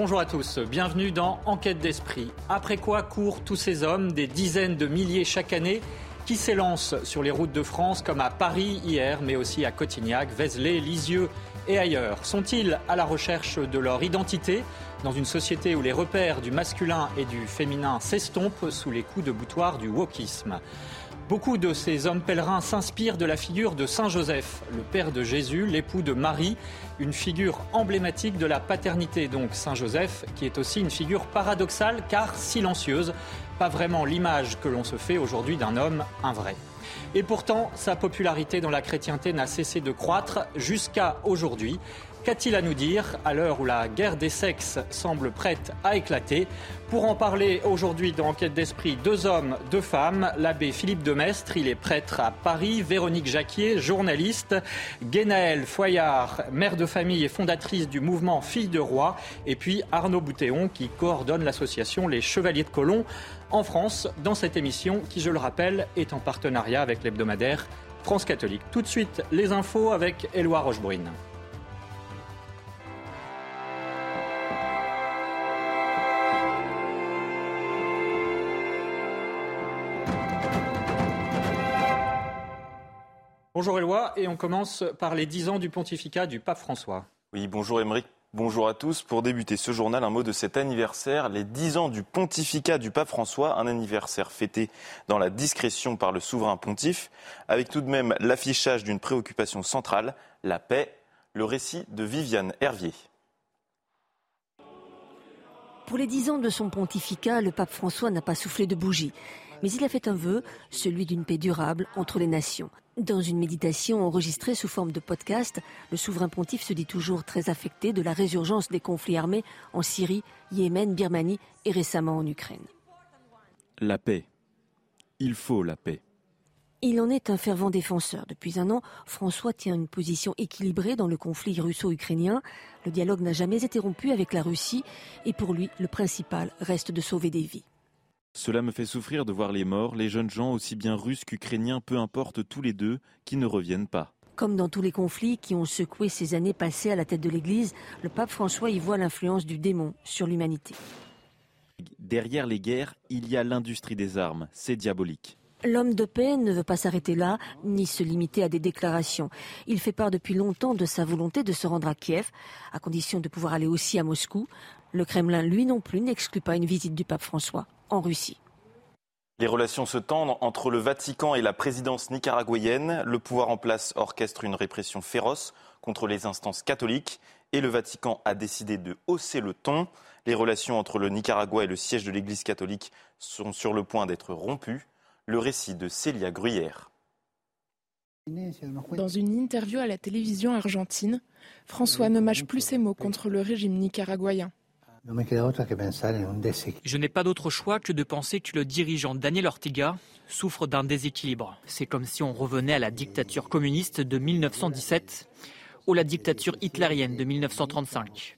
Bonjour à tous, bienvenue dans Enquête d'esprit. Après quoi courent tous ces hommes, des dizaines de milliers chaque année, qui s'élancent sur les routes de France comme à Paris hier, mais aussi à Cotignac, Vézelay, Lisieux et ailleurs. Sont-ils à la recherche de leur identité? Dans une société où les repères du masculin et du féminin s'estompent sous les coups de boutoir du wokisme Beaucoup de ces hommes pèlerins s'inspirent de la figure de Saint Joseph, le père de Jésus, l'époux de Marie, une figure emblématique de la paternité, donc Saint Joseph, qui est aussi une figure paradoxale car silencieuse, pas vraiment l'image que l'on se fait aujourd'hui d'un homme, un vrai. Et pourtant, sa popularité dans la chrétienté n'a cessé de croître jusqu'à aujourd'hui. Qu'a-t-il à nous dire à l'heure où la guerre des sexes semble prête à éclater Pour en parler aujourd'hui dans Enquête d'esprit, deux hommes, deux femmes. L'abbé Philippe de Mestre, il est prêtre à Paris. Véronique Jacquier, journaliste. Guénaëlle Foyard, mère de famille et fondatrice du mouvement Filles de Roi. Et puis Arnaud Boutéon qui coordonne l'association Les Chevaliers de Colomb en France dans cette émission qui, je le rappelle, est en partenariat avec l'hebdomadaire France Catholique. Tout de suite, les infos avec Éloi Rochebrune. Bonjour Éloi, et on commence par les 10 ans du pontificat du pape François. Oui, bonjour Émeric. Bonjour à tous. Pour débuter ce journal, un mot de cet anniversaire, les 10 ans du pontificat du pape François, un anniversaire fêté dans la discrétion par le souverain pontife, avec tout de même l'affichage d'une préoccupation centrale, la paix, le récit de Viviane Hervier. Pour les 10 ans de son pontificat, le pape François n'a pas soufflé de bougie. Mais il a fait un vœu, celui d'une paix durable entre les nations. Dans une méditation enregistrée sous forme de podcast, le souverain pontife se dit toujours très affecté de la résurgence des conflits armés en Syrie, Yémen, Birmanie et récemment en Ukraine. La paix. Il faut la paix. Il en est un fervent défenseur. Depuis un an, François tient une position équilibrée dans le conflit russo-ukrainien. Le dialogue n'a jamais été rompu avec la Russie et pour lui, le principal reste de sauver des vies. Cela me fait souffrir de voir les morts, les jeunes gens, aussi bien russes qu'ukrainiens, peu importe tous les deux, qui ne reviennent pas. Comme dans tous les conflits qui ont secoué ces années passées à la tête de l'Église, le pape François y voit l'influence du démon sur l'humanité. Derrière les guerres, il y a l'industrie des armes. C'est diabolique. L'homme de paix ne veut pas s'arrêter là, ni se limiter à des déclarations. Il fait part depuis longtemps de sa volonté de se rendre à Kiev, à condition de pouvoir aller aussi à Moscou. Le Kremlin, lui non plus, n'exclut pas une visite du pape François en Russie. Les relations se tendent entre le Vatican et la présidence nicaraguayenne. Le pouvoir en place orchestre une répression féroce contre les instances catholiques et le Vatican a décidé de hausser le ton. Les relations entre le Nicaragua et le siège de l'Église catholique sont sur le point d'être rompues. Le récit de Célia Gruyère. Dans une interview à la télévision argentine, François ne mâche plus ses mots contre le régime nicaraguayen. Je n'ai pas d'autre choix que de penser que le dirigeant Daniel Ortega souffre d'un déséquilibre. C'est comme si on revenait à la dictature communiste de 1917 ou la dictature hitlérienne de 1935.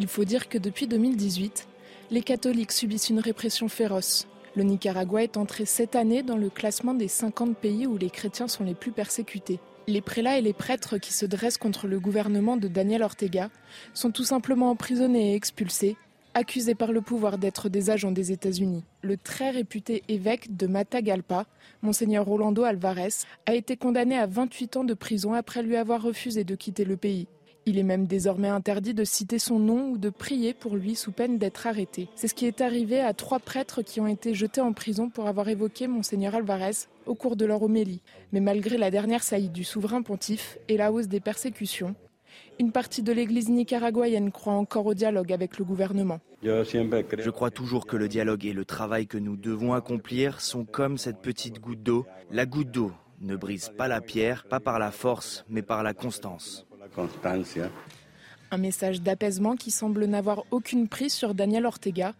Il faut dire que depuis 2018, les catholiques subissent une répression féroce. Le Nicaragua est entré cette année dans le classement des 50 pays où les chrétiens sont les plus persécutés. Les prélats et les prêtres qui se dressent contre le gouvernement de Daniel Ortega sont tout simplement emprisonnés et expulsés, accusés par le pouvoir d'être des agents des États-Unis. Le très réputé évêque de Matagalpa, monseigneur Rolando Alvarez, a été condamné à 28 ans de prison après lui avoir refusé de quitter le pays. Il est même désormais interdit de citer son nom ou de prier pour lui sous peine d'être arrêté. C'est ce qui est arrivé à trois prêtres qui ont été jetés en prison pour avoir évoqué monseigneur Alvarez au cours de leur homélie. Mais malgré la dernière saillie du souverain pontife et la hausse des persécutions, une partie de l'Église nicaraguayenne croit encore au dialogue avec le gouvernement. Je crois toujours que le dialogue et le travail que nous devons accomplir sont comme cette petite goutte d'eau, la goutte d'eau Ne brise pas la pierre, pas par la force, mais par la constance. Un message d'apaisement qui semble n'avoir aucune prise sur Daniel Ortega,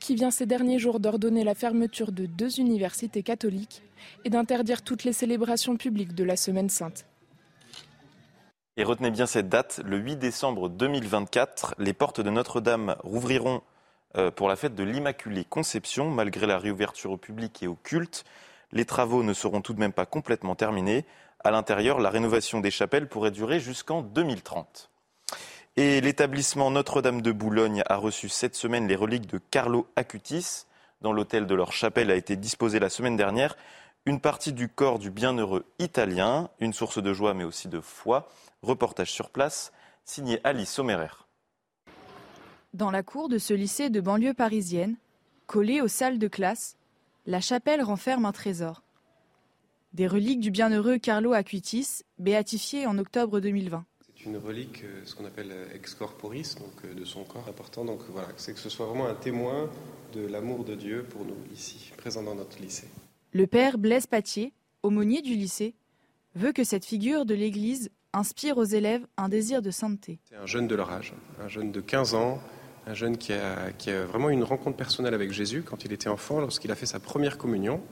qui vient ces derniers jours d'ordonner la fermeture de deux universités catholiques et d'interdire toutes les célébrations publiques de la Semaine sainte. Et retenez bien cette date, le 8 décembre 2024, les portes de Notre-Dame rouvriront euh, pour la fête de l'Immaculée Conception, malgré la réouverture au public et au culte. Les travaux ne seront tout de même pas complètement terminés. À l'intérieur, la rénovation des chapelles pourrait durer jusqu'en 2030. Et l'établissement Notre-Dame de Boulogne a reçu cette semaine les reliques de Carlo Acutis. Dans l'hôtel de leur chapelle a été disposée la semaine dernière une partie du corps du bienheureux italien, une source de joie mais aussi de foi. Reportage sur place, signé Alice Sommerer. Dans la cour de ce lycée de banlieue parisienne, collée aux salles de classe, la chapelle renferme un trésor. Des reliques du bienheureux Carlo Acutis, béatifié en octobre 2020 une relique, euh, ce qu'on appelle euh, ex corporis, donc euh, de son corps important. Donc voilà, c'est que ce soit vraiment un témoin de l'amour de Dieu pour nous ici, présent dans notre lycée. Le père Blaise Patier, aumônier du lycée, veut que cette figure de l'Église inspire aux élèves un désir de sainteté. C'est un jeune de leur âge, un jeune de 15 ans, un jeune qui a, qui a vraiment une rencontre personnelle avec Jésus quand il était enfant, lorsqu'il a fait sa première communion.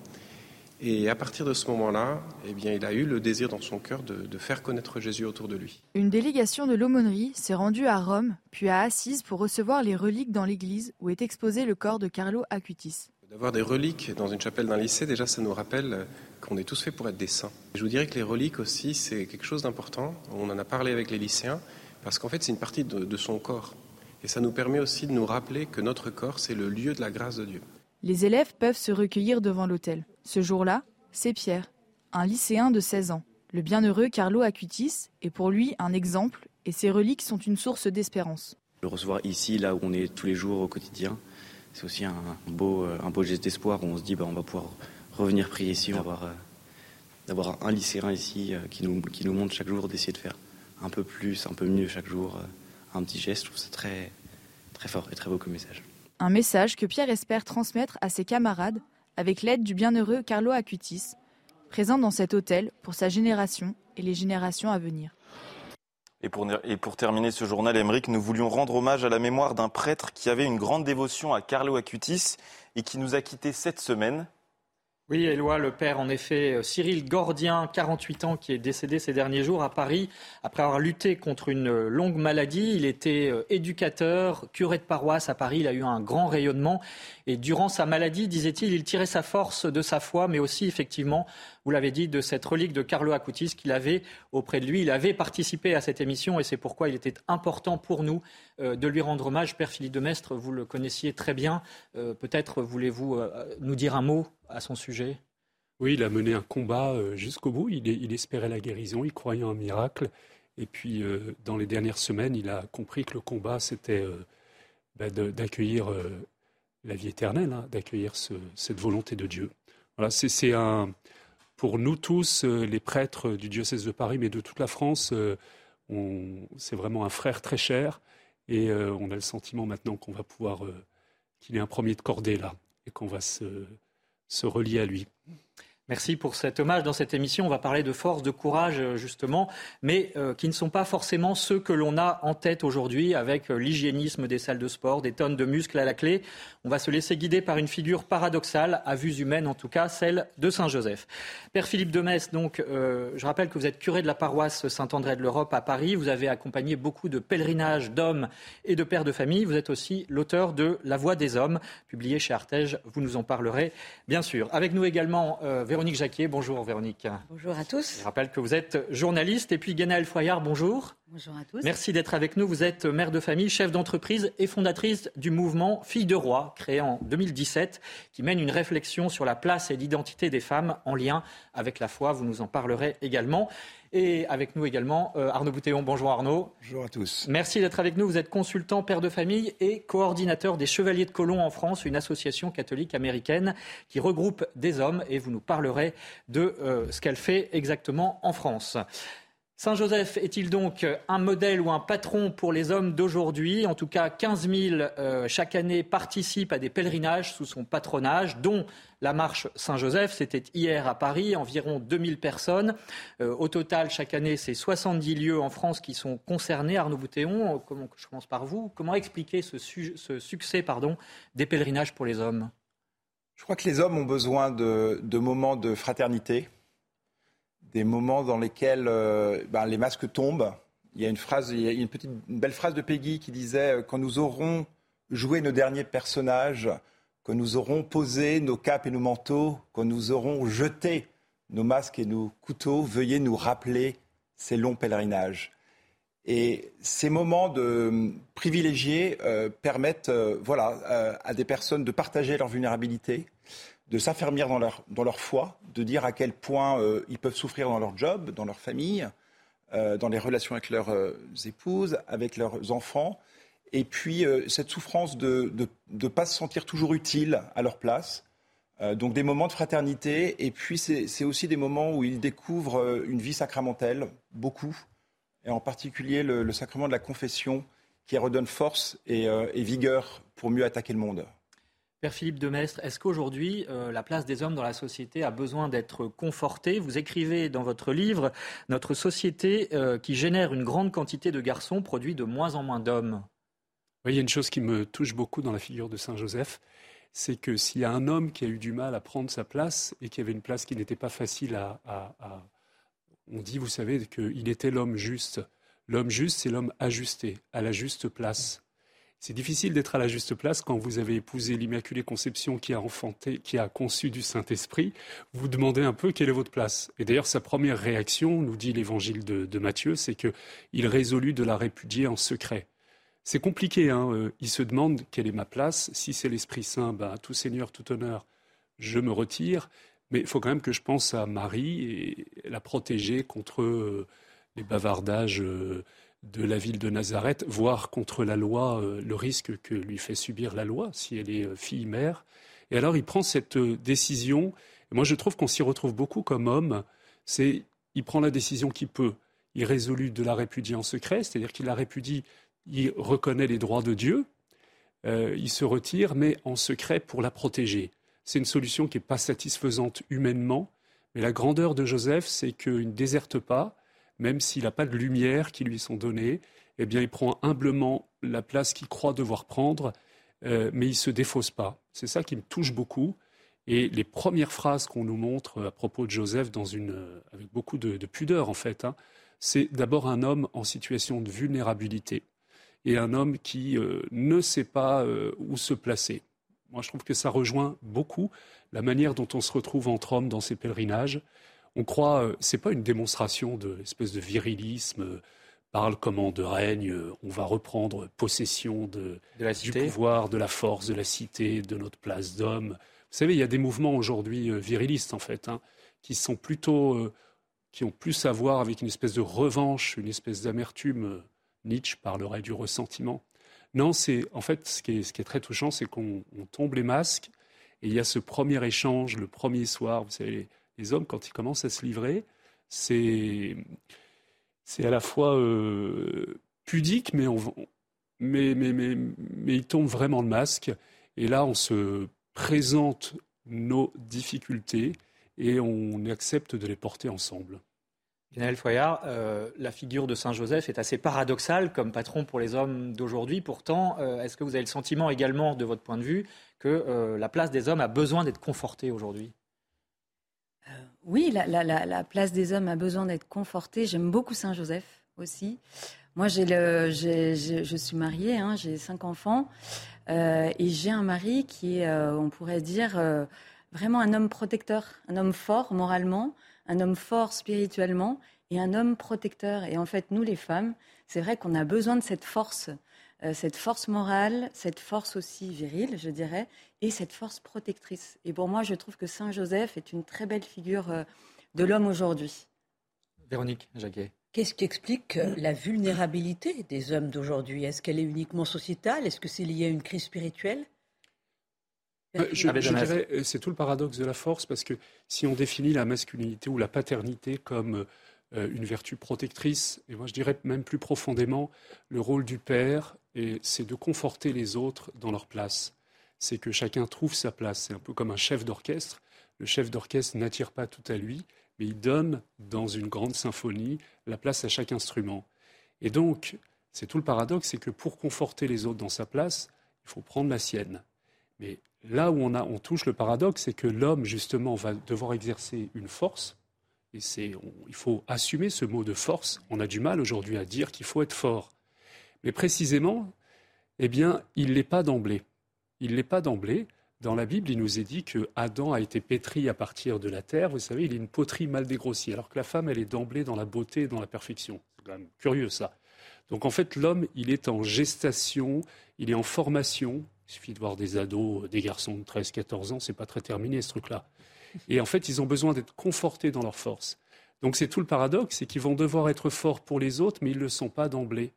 Et à partir de ce moment-là, eh bien, il a eu le désir dans son cœur de, faire connaître Jésus autour de lui. Une délégation de l'aumônerie s'est rendue à Rome, puis à Assise pour recevoir les reliques dans l'église où est exposé le corps de Carlo Acutis. D'avoir des reliques dans une chapelle d'un lycée, déjà, ça nous rappelle qu'on est tous faits pour être des saints. Je vous dirais que les reliques aussi, c'est quelque chose d'important. On en a parlé avec les lycéens, parce qu'en fait, c'est une partie de son corps. Et ça nous permet aussi de nous rappeler que notre corps, c'est le lieu de la grâce de Dieu. Les élèves peuvent se recueillir devant l'autel. Ce jour-là, c'est Pierre, un lycéen de 16 ans. Le bienheureux Carlo Acutis est pour lui un exemple et ses reliques sont une source d'espérance. Le recevoir ici, là où on est tous les jours au quotidien, c'est aussi un beau, un beau geste d'espoir où on se dit bah, on va pouvoir revenir prier ici, d'avoir, euh, d'avoir un lycéen ici euh, qui, nous, montre chaque jour d'essayer de faire un peu plus, un peu mieux chaque jour, euh, un petit geste. Je trouve ça très, très fort et très beau comme message. Un message que Pierre espère transmettre à ses camarades avec l'aide du bienheureux Carlo Acutis, présent dans cet hôtel pour sa génération et les générations à venir. Et pour, terminer ce journal, Émeric, nous voulions rendre hommage à la mémoire d'un prêtre qui avait une grande dévotion à Carlo Acutis et qui nous a quittés cette semaine. Oui, Éloi, le père, en effet, euh, Cyril Gordien, 48 ans, qui est décédé ces derniers jours à Paris après avoir lutté contre une euh, longue maladie. Il était euh, éducateur, curé de paroisse à Paris. Il a eu un grand rayonnement. Et durant sa maladie, disait-il, il tirait sa force de sa foi, mais aussi, effectivement, vous l'avez dit, de cette relique de Carlo Acutis qu'il avait auprès de lui. Il avait participé à cette émission et c'est pourquoi il était important pour nous de lui rendre hommage. Père Philippe de Mestre, vous le connaissiez très bien. Peut-être voulez-vous nous dire un mot à son sujet? Oui, il a mené un combat euh, jusqu'au bout. Il, espérait la guérison, il croyait en miracle. Et puis, euh, dans les dernières semaines, il a compris que le combat, c'était euh, bah, d'accueillir la vie éternelle, hein, d'accueillir cette volonté de Dieu. Voilà, c'est un. Pour nous tous, les prêtres du diocèse de Paris, mais de toute la France, c'est vraiment un frère très cher. Et on a le sentiment maintenant qu'on va pouvoir. qu'il est un premier de cordée là. Et qu'on va se se relier à lui. Merci pour cet hommage. Dans cette émission, on va parler de force, de courage, euh, justement, mais euh, qui ne sont pas forcément ceux que l'on a en tête aujourd'hui avec euh, l'hygiénisme des salles de sport, des tonnes de muscles à la clé. On va se laisser guider par une figure paradoxale, à vues humaines en tout cas, celle de Saint-Joseph. Père Philippe de Metz, donc, je rappelle que vous êtes curé de la paroisse Saint-André de l'Europe à Paris. Vous avez accompagné beaucoup de pèlerinages d'hommes et de pères de famille. Vous êtes aussi l'auteur de La Voix des hommes, publié chez Artege. Vous nous en parlerez, bien sûr. Avec nous également, Véronique Jacquier. Bonjour Véronique. Bonjour à tous. Je rappelle que vous êtes journaliste. Et puis Guénaël Foyard, bonjour. Bonjour à tous. Merci d'être avec nous. Vous êtes mère de famille, chef d'entreprise et fondatrice du mouvement Filles de Roi, créé en 2017, qui mène une réflexion sur la place et l'identité des femmes en lien avec la foi. Vous nous en parlerez également. Et avec nous également euh, Arnaud Boutéon. Bonjour Arnaud. Bonjour à tous. Merci d'être avec nous. Vous êtes consultant, père de famille et coordinateur des Chevaliers de Colomb en France, une association catholique américaine qui regroupe des hommes et vous nous parlerez de euh, ce qu'elle fait exactement en France. Saint Joseph est-il donc un modèle ou un patron pour les hommes d'aujourd'hui? En tout cas, 15 000 euh, chaque année participent à des pèlerinages sous son patronage, dont la marche Saint-Joseph. C'était hier à Paris, environ 2000 personnes. Euh, au total, chaque année, c'est 70 lieux en France qui sont concernés. Arnaud Boutéon, je commence par vous? Comment expliquer ce, succès des pèlerinages pour les hommes? Je crois que les hommes ont besoin de moments de fraternité des moments dans lesquels euh, ben, les masques tombent. Il y a une phrase, une petite, belle phrase de Peggy qui disait euh, quand nous aurons joué nos derniers personnages, quand nous aurons posé nos capes et nos manteaux, quand nous aurons jeté nos masques et nos couteaux, veuillez nous rappeler ces longs pèlerinages. Et ces moments de privilégiés euh, permettent, voilà, à des personnes de partager leur vulnérabilité, de s'affermir dans leur, dans leur foi, de dire à quel point euh, ils peuvent souffrir dans leur job, dans leur famille, euh, dans les relations avec leurs euh, épouses, avec leurs enfants. Et puis cette souffrance de ne pas se sentir toujours utile à leur place. donc des moments de fraternité. Et puis c'est aussi des moments où ils découvrent une vie sacramentelle, beaucoup. Et en particulier le, sacrement de la confession qui redonne force et, et vigueur pour mieux attaquer le monde. Père Philippe Demestre, est-ce qu'aujourd'hui, euh, la place des hommes dans la société a besoin d'être confortée? Vous écrivez dans votre livre, notre société euh, qui génère une grande quantité de garçons produit de moins en moins d'hommes. Oui, il y a une chose qui me touche beaucoup dans la figure de Saint Joseph, c'est que s'il y a un homme qui a eu du mal à prendre sa place et qui avait une place qui n'était pas facile à... On dit, vous savez, qu'il était l'homme juste. L'homme juste, c'est l'homme ajusté, à la juste place. C'est difficile d'être à la juste place quand vous avez épousé l'Immaculée Conception qui a enfanté, qui a conçu du Saint-Esprit. Vous demandez un peu quelle est votre place. Et d'ailleurs, sa première réaction, nous dit l'évangile de, Matthieu, c'est qu'il résolut de la répudier en secret. C'est compliqué, hein euh, il se demande quelle est ma place. Si c'est l'Esprit Saint, ben, tout Seigneur, tout honneur, je me retire. Mais il faut quand même que je pense à Marie et la protéger contre euh, les bavardages. De la ville de Nazareth, voire contre la loi, euh, le risque que lui fait subir la loi si elle est euh, fille-mère. Et alors il prend cette euh, décision. Moi je trouve qu'on s'y retrouve beaucoup comme homme. C'est il prend la décision qu'il peut. Il résolut de la répudier en secret, c'est-à-dire qu'il la répudie, il reconnaît les droits de Dieu, il se retire, mais en secret pour la protéger. C'est une solution qui n'est pas satisfaisante humainement, mais la grandeur de Joseph, c'est qu'il ne déserte pas, même s'il n'a pas de lumière qui lui sont données, eh bien, il prend humblement la place qu'il croit devoir prendre, euh, mais il ne se défausse pas. C'est ça qui me touche beaucoup. Et les premières phrases qu'on nous montre à propos de Joseph, dans une, avec beaucoup de, pudeur en fait, hein, c'est d'abord un homme en situation de vulnérabilité et un homme qui euh, ne sait pas euh, où se placer. Moi, je trouve que ça rejoint beaucoup la manière dont on se retrouve entre hommes dans ces pèlerinages on croit, euh, c'est pas une démonstration de de virilisme, euh, parle comment de règne, euh, on va reprendre possession de, du pouvoir, de la force, de la cité, de notre place d'homme. Vous savez, il y a des mouvements aujourd'hui virilistes en fait, hein, qui sont plutôt, qui ont plus à voir avec une espèce de revanche, une espèce d'amertume. Nietzsche parlerait du ressentiment. Non, c'est en fait ce qui est, très touchant, c'est qu'on tombe les masques et il y a ce premier échange, le premier soir. Vous savez, les hommes, quand ils commencent à se livrer, c'est à la fois euh, pudique, mais, ils tombent vraiment le masque. Et là, on se présente nos difficultés et on accepte de les porter ensemble. Lionel Foyard, euh, la figure de Saint Joseph est assez paradoxale comme patron pour les hommes d'aujourd'hui. Pourtant, euh, est-ce que vous avez le sentiment également, de votre point de vue, que la place des hommes a besoin d'être confortée aujourd'hui? Oui, la, place des hommes a besoin d'être confortée. J'aime beaucoup Saint-Joseph aussi. Moi, je suis mariée, hein, j'ai cinq enfants, euh, et j'ai un mari qui est, euh, on pourrait dire, euh, vraiment un homme protecteur, un homme fort moralement, un homme fort spirituellement, et un homme protecteur. Et en fait, nous, les femmes, c'est vrai qu'on a besoin de cette force cette force morale, cette force aussi virile, je dirais, et cette force protectrice. Et pour moi, je trouve que Saint Joseph est une très belle figure euh, de l'homme aujourd'hui. Véronique Jacquet. Qu'est-ce qui explique euh, la vulnérabilité des hommes d'aujourd'hui? Est-ce qu'elle est uniquement sociétale? Est-ce que c'est lié à une crise spirituelle? Je, dirais, c'est tout le paradoxe de la force, parce que si on définit la masculinité ou la paternité comme euh, une vertu protectrice. Et moi, je dirais même plus profondément, le rôle du père, c'est de conforter les autres dans leur place. C'est que chacun trouve sa place. C'est un peu comme un chef d'orchestre. Le chef d'orchestre n'attire pas tout à lui, mais il donne dans une grande symphonie la place à chaque instrument. Et donc, c'est tout le paradoxe, c'est que pour conforter les autres dans sa place, il faut prendre la sienne. Mais là où on, a, on touche le paradoxe, c'est que l'homme, justement, va devoir exercer une force. Et c'est, il faut assumer ce mot de force. On a du mal aujourd'hui à dire qu'il faut être fort. Mais précisément, eh bien, il ne l'est pas d'emblée. Il l'est pas d'emblée. Dans la Bible, il nous est dit que Adam a été pétri à partir de la terre. Vous savez, il est une poterie mal dégrossie, alors que la femme, elle est d'emblée dans la beauté et dans la perfection. C'est quand même curieux, ça. Donc en fait, l'homme, il est en gestation, il est en formation, il suffit de voir des ados, des garçons de 13, 14 ans, c'est pas très terminé ce truc-là. Et en fait, ils ont besoin d'être confortés dans leur force. Donc c'est tout le paradoxe, c'est qu'ils vont devoir être forts pour les autres, mais ils ne le sont pas d'emblée.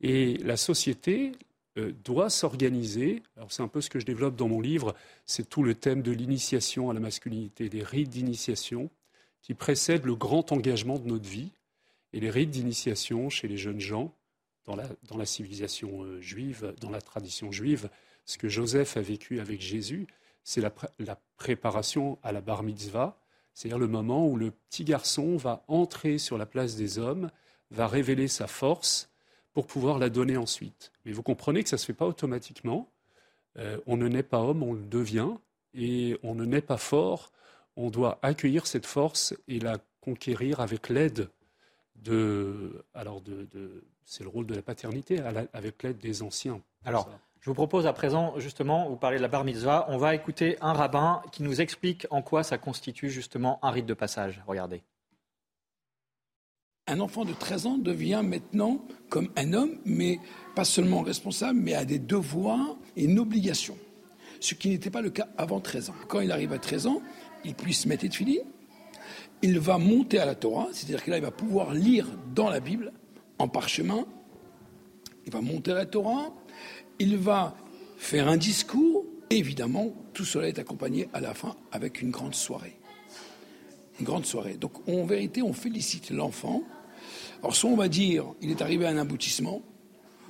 Et la société euh, doit s'organiser. Alors c'est un peu ce que je développe dans mon livre, c'est tout le thème de l'initiation à la masculinité, des rites d'initiation qui précèdent le grand engagement de notre vie. Et les rites d'initiation chez les jeunes gens, dans la, dans la civilisation euh, juive, dans la tradition juive, ce que Joseph a vécu avec Jésus, c'est la, préparation à la bar mitzvah, c'est-à-dire le moment où le petit garçon va entrer sur la place des hommes, va révéler sa force pour pouvoir la donner ensuite. Mais vous comprenez que ça ne se fait pas automatiquement. Euh, on ne naît pas homme, on le devient, et on ne naît pas fort. On doit accueillir cette force et la conquérir avec l'aide de, alors de, c'est le rôle de la paternité, avec l'aide des anciens. Alors, je vous propose à présent, justement, vous parlez de la bar mitzvah, on va écouter un rabbin qui nous explique en quoi ça constitue justement un rite de passage. Regardez. Un enfant de 13 ans devient maintenant comme un homme, mais pas seulement responsable, mais a des devoirs et une obligation. Ce qui n'était pas le cas avant 13 ans. Quand il arrive à 13 ans, il puisse mettre de filer, il va monter à la Torah, c'est-à-dire que là, il va pouvoir lire dans la Bible, en parchemin, il va monter à la Torah, il va faire un discours, évidemment, tout cela est accompagné à la fin avec une grande soirée. Une grande soirée. Donc, en vérité, on félicite l'enfant. Alors, soit on va dire, il est arrivé à un aboutissement,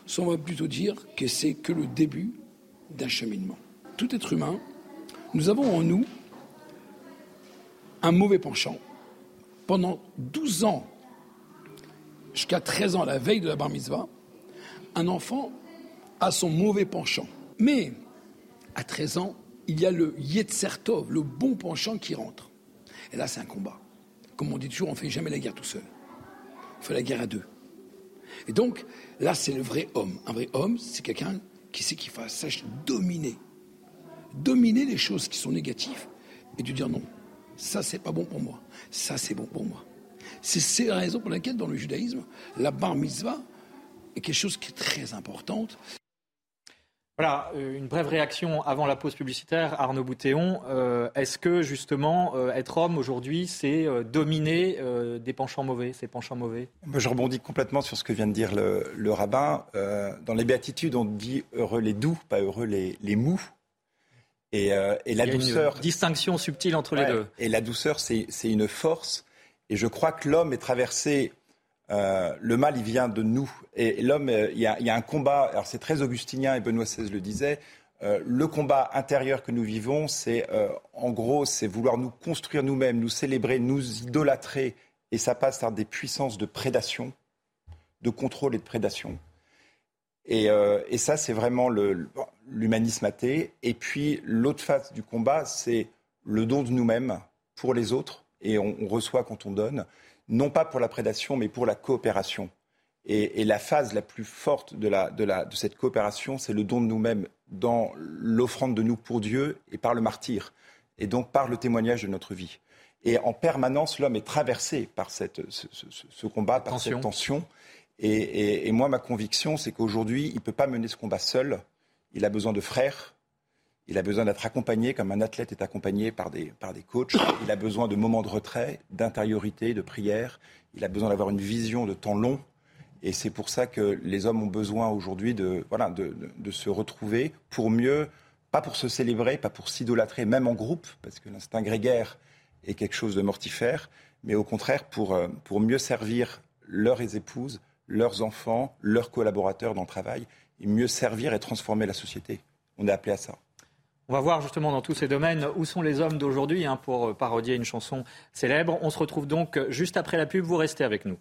soit on va plutôt dire que c'est que le début d'un cheminement. Tout être humain, nous avons en nous un mauvais penchant pendant 12 ans, jusqu'à 13 ans, la veille de la bar mitzvah, un enfant a son mauvais penchant. Mais à 13 ans, il y a le Yetzertov, le bon penchant qui rentre. Et là, c'est un combat. Comme on dit toujours, on ne fait jamais la guerre tout seul. On fait la guerre à deux. Et donc, là, c'est le vrai homme. Un vrai homme, c'est quelqu'un qui sait qu'il sache dominer. Dominer les choses qui sont négatives et de dire non, ça, c'est pas bon pour moi. Ça, c'est bon pour moi. C'est la raison pour laquelle, dans le judaïsme, la bar mitzvah est quelque chose qui est très importante. Voilà, euh, une brève réaction avant la pause publicitaire. Arnaud Boutéon, euh, est-ce que justement euh, être homme aujourd'hui, c'est dominer des penchants mauvais, ces penchants mauvais? Je rebondis complètement sur ce que vient de dire le, rabbin. dans les béatitudes, on dit heureux les doux, pas heureux les, les mous. Et, et, la douceur. Une distinction subtile entre les deux. Et la douceur, c'est une force. Et je crois que l'homme est traversé. Euh, le mal, il vient de nous. Et, l'homme, euh, il, y a, un combat. Alors c'est très augustinien et Benoît XVI le disait. le combat intérieur que nous vivons, c'est en gros, c'est vouloir nous construire nous-mêmes, nous célébrer, nous idolâtrer. Et ça passe par des puissances de prédation, de contrôle et de prédation. Et, ça, c'est vraiment l'humanisme athée. Et puis l'autre face du combat, c'est le don de nous-mêmes pour les autres. Et on, reçoit quand on donne, non pas pour la prédation, mais pour la coopération. Et, la phase la plus forte de, la, de, la, de cette coopération, c'est le don de nous-mêmes dans l'offrande de nous pour Dieu et par le martyr, et donc par le témoignage de notre vie. Et en permanence, l'homme est traversé par cette, ce, combat, par cette tension. Et, et moi, ma conviction, c'est qu'aujourd'hui, il ne peut pas mener ce combat seul il a besoin de frères, il a besoin d'être accompagné comme un athlète est accompagné par des, par des coachs, il a besoin de moments de retrait, d'intériorité, de prière, il a besoin d'avoir une vision de temps long. Et c'est pour ça que les hommes ont besoin aujourd'hui de, voilà, de, de, se retrouver pour mieux, pas pour se célébrer, pas pour s'idolâtrer, même en groupe, parce que l'instinct grégaire est quelque chose de mortifère, mais au contraire pour, euh, pour mieux servir leurs épouses, leurs enfants, leurs collaborateurs dans le travail, et mieux servir et transformer la société. On est appelé à ça. On va voir justement dans tous ces domaines où sont les hommes d'aujourd'hui hein, pour parodier une chanson célèbre. On se retrouve donc juste après la pub. Vous restez avec nous.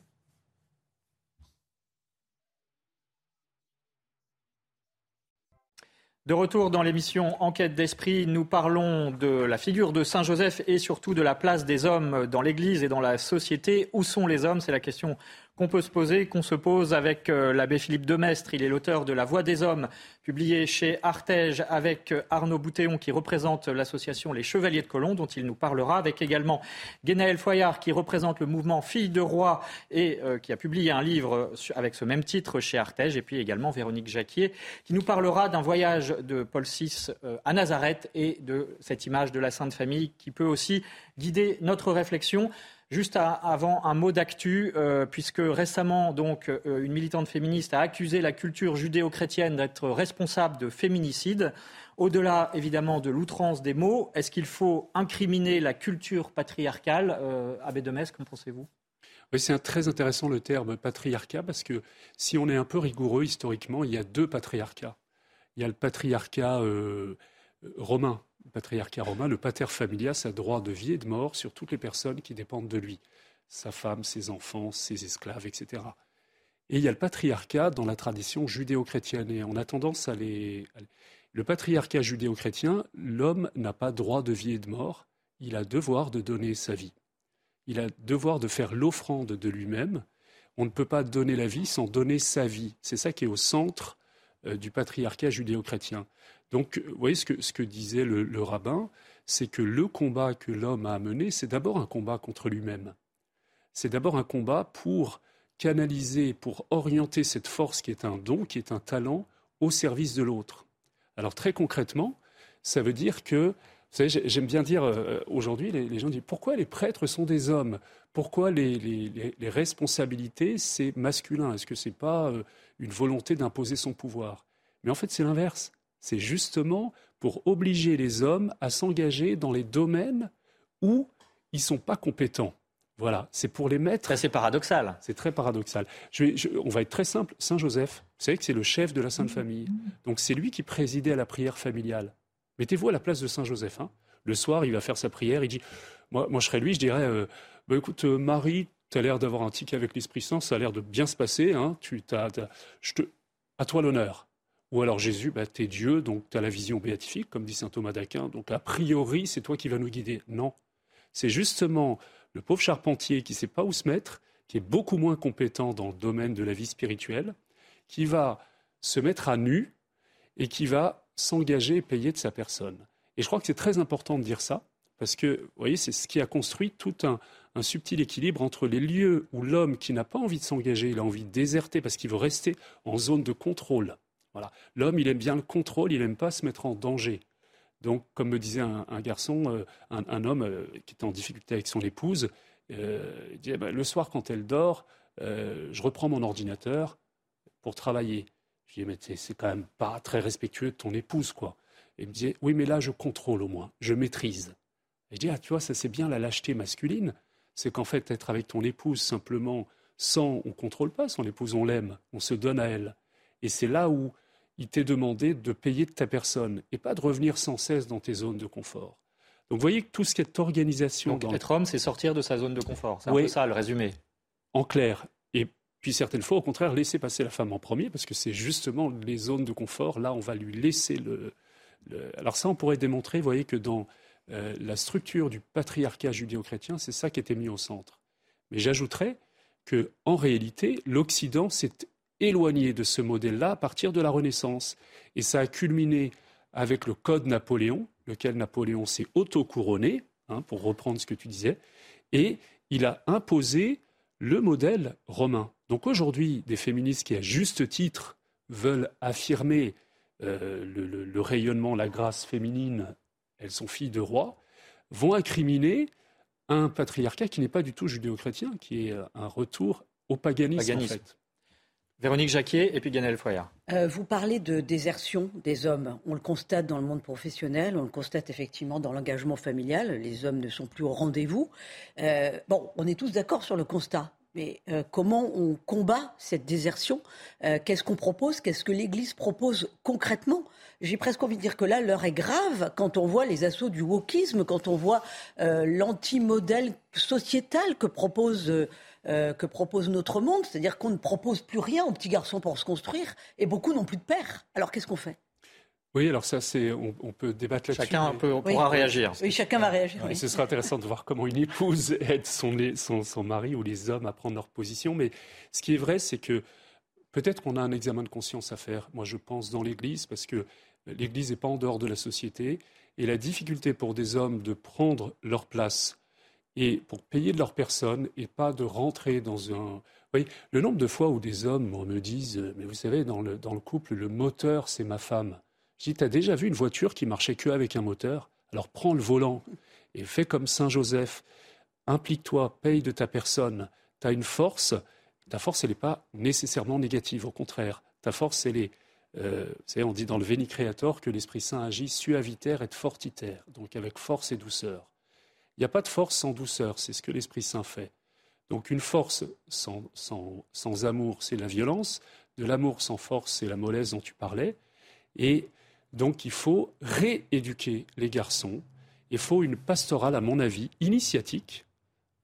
De retour dans l'émission Enquête d'esprit, nous parlons de la figure de Saint Joseph et surtout de la place des hommes dans l'Église et dans la société. Où sont les hommes? C'est la question qu'on peut se poser, qu'on se pose avec euh, l'abbé Philippe Demestre. Il est l'auteur de La Voix des Hommes, publié chez Artege, avec euh, Arnaud Boutéon, qui représente l'association Les Chevaliers de Colomb, dont il nous parlera, avec également Guénaël Foyard, qui représente le mouvement Filles de Roi et euh, qui a publié un livre avec ce même titre chez Artege, et puis également Véronique Jacquier, qui nous parlera d'un voyage de Paul VI à Nazareth et de cette image de la Sainte Famille qui peut aussi guider notre réflexion. Juste avant, un mot d'actu, euh, puisque récemment, euh, une militante féministe a accusé la culture judéo-chrétienne d'être responsable de féminicide. Au-delà, évidemment, de l'outrance des mots, est-ce qu'il faut incriminer la culture patriarcale euh, Abbé Demès, qu'en pensez-vous? C'est très intéressant le terme patriarcat parce que si on est un peu rigoureux historiquement, il y a deux patriarcats. Il y a le patriarcat romain le patriarcat romain, le pater familias a droit de vie et de mort sur toutes les personnes qui dépendent de lui, sa femme, ses enfants, ses esclaves, etc. Et il y a le patriarcat dans la tradition judéo-chrétienne, et on a tendance à les... Le patriarcat judéo-chrétien, l'homme n'a pas droit de vie et de mort, il a devoir de donner sa vie. Il a devoir de faire l'offrande de lui-même. On ne peut pas donner la vie sans donner sa vie. C'est ça qui est au centre du patriarcat judéo-chrétien. Donc, vous voyez ce que, disait le, rabbin, c'est que le combat que l'homme a à mener, c'est d'abord un combat contre lui-même. C'est d'abord un combat pour canaliser, pour orienter cette force qui est un don, qui est un talent, au service de l'autre. Alors très concrètement, ça veut dire que, vous savez, j'aime bien dire euh, aujourd'hui, les, gens disent pourquoi les prêtres sont des hommes? Pourquoi les, responsabilités, c'est masculin? Est-ce que ce n'est pas euh, une volonté d'imposer son pouvoir? Mais en fait, c'est l'inverse. C'est justement pour obliger les hommes à s'engager dans les domaines où ils ne sont pas compétents. Voilà, c'est pour les mettre. C'est paradoxal. C'est très paradoxal. on va être très simple. Saint Joseph, vous savez que c'est le chef de la Sainte Famille. Donc c'est lui qui présidait à la prière familiale. Mettez-vous à la place de Saint Joseph. Hein. Le soir, il va faire sa prière. Il dit Moi, moi je serais lui, je dirais euh, bah, Écoute, euh, Marie, tu as l'air d'avoir un tic avec l'Esprit Saint, ça a l'air de bien se passer. Hein. Tu, à toi l'honneur. Ou alors Jésus, bah, tu es Dieu, donc tu as la vision béatifique, comme dit saint Thomas d'Aquin, donc a priori c'est toi qui vas nous guider. Non, c'est justement le pauvre charpentier qui ne sait pas où se mettre, qui est beaucoup moins compétent dans le domaine de la vie spirituelle, qui va se mettre à nu et qui va s'engager et payer de sa personne. Et je crois que c'est très important de dire ça, parce que, vous voyez, c'est ce qui a construit tout un, un subtil équilibre entre les lieux où l'homme qui n'a pas envie de s'engager, il a envie de déserter parce qu'il veut rester en zone de contrôle, L'homme, il aime bien le contrôle, il n'aime pas se mettre en danger. Donc, comme me disait un, garçon, euh, un, homme euh, qui était en difficulté avec son épouse, euh, il disait, ben, le soir quand elle dort, je reprends mon ordinateur pour travailler. Je lui mais c'est quand même pas très respectueux de ton épouse, quoi. Et il me disait, oui, mais là, je contrôle au moins, je maîtrise. Et je dis, ah, tu vois, ça c'est bien la lâcheté masculine. C'est qu'en fait, être avec ton épouse simplement sans, on ne contrôle pas son épouse, on l'aime, on se donne à elle. Et c'est là où il t'est demandé de payer de ta personne et pas de revenir sans cesse dans tes zones de confort. Donc vous voyez que tout ce qui est organisation... Donc être homme, c'est sortir de sa zone de confort. C'est un peu ça le résumé. En clair. Puis certaines fois, au contraire, laisser passer la femme en premier, parce que c'est justement les zones de confort, là, on va lui laisser le... Alors ça, on pourrait démontrer, vous voyez, que dans euh, la structure du patriarcat judéo-chrétien, c'est ça qui était mis au centre. Mais j'ajouterais que, en réalité, l'Occident s'est éloigné de ce modèle-là à partir de la Renaissance. Et ça a culminé avec le Code Napoléon, lequel Napoléon s'est auto-couronné, hein, pour reprendre ce que tu disais, et il a imposé le modèle romain. Donc aujourd'hui, des féministes qui, à juste titre, veulent affirmer euh, le, rayonnement, la grâce féminine, elles sont filles de rois, vont incriminer un patriarcat qui n'est pas du tout judéo-chrétien, qui est un retour au paganisme. En fait. Véronique Jacquier et puis Ganel Foya. Euh, vous parlez de désertion des hommes. On le constate dans le monde professionnel, on le constate effectivement dans l'engagement familial. Les hommes ne sont plus au rendez-vous. Euh, bon, on est tous d'accord sur le constat. Mais euh, comment on combat cette désertion? Qu'est-ce qu'on propose? Qu'est-ce que l'Église propose concrètement? J'ai presque envie de dire que là, l'heure est grave quand on voit les assauts du wokisme, quand on voit l'anti-modèle sociétal que propose euh, que propose notre monde, c'est-à-dire qu'on ne propose plus rien aux petits garçons pour se construire, et beaucoup n'ont plus de père. Alors qu'est-ce qu'on fait? Oui, alors ça, c'est, on, peut débattre là-dessus. Chacun peut, pourra réagir. Oui, chacun va réagir. Ce sera intéressant de voir comment une épouse aide son, son, son, mari ou les hommes à prendre leur position. Mais ce qui est vrai, c'est que peut-être qu'on a un examen de conscience à faire. Moi, je pense dans l'Église, parce que l'Église n'est pas en dehors de la société. Et la difficulté pour des hommes de prendre leur place et pour payer de leur personne et pas de rentrer dans un. Vous voyez, le nombre de fois où des hommes me disent Mais vous savez, dans le, dans le couple, le moteur, c'est ma femme. Je dis T'as déjà vu une voiture qui marchait que avec un moteur? Alors prends le volant et fais comme Saint Joseph. Implique-toi, paye de ta personne. Tu as une force. Ta force, elle n'est pas nécessairement négative. Au contraire, ta force, elle est. Euh, vous savez, on dit dans le Veni Creator que l'Esprit Saint agit suaviter et fortiter, donc avec force et douceur. Il n'y a pas de force sans douceur, c'est ce que l'Esprit Saint fait. Donc une force sans, amour, c'est la violence. De l'amour sans force, c'est la mollesse dont tu parlais. Et donc il faut rééduquer les garçons. Il faut une pastorale, à mon avis, initiatique.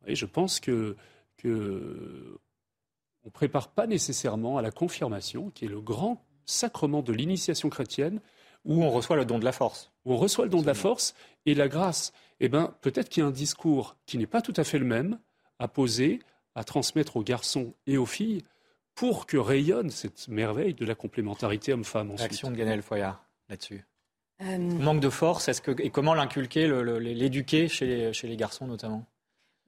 Et je pense que, ne prépare pas nécessairement à la confirmation, qui est le grand sacrement de l'initiation chrétienne. Où on reçoit le don de la force. Où on reçoit le don de la force et la grâce eh bien, peut-être qu'il y a un discours qui n'est pas tout à fait le même à poser, à transmettre aux garçons et aux filles pour que rayonne cette merveille de la complémentarité homme-femme. Action de Ganel Foyard là-dessus. Euh, Manque de force, est-ce que, et comment l'inculquer, l'éduquer chez, chez, les garçons notamment?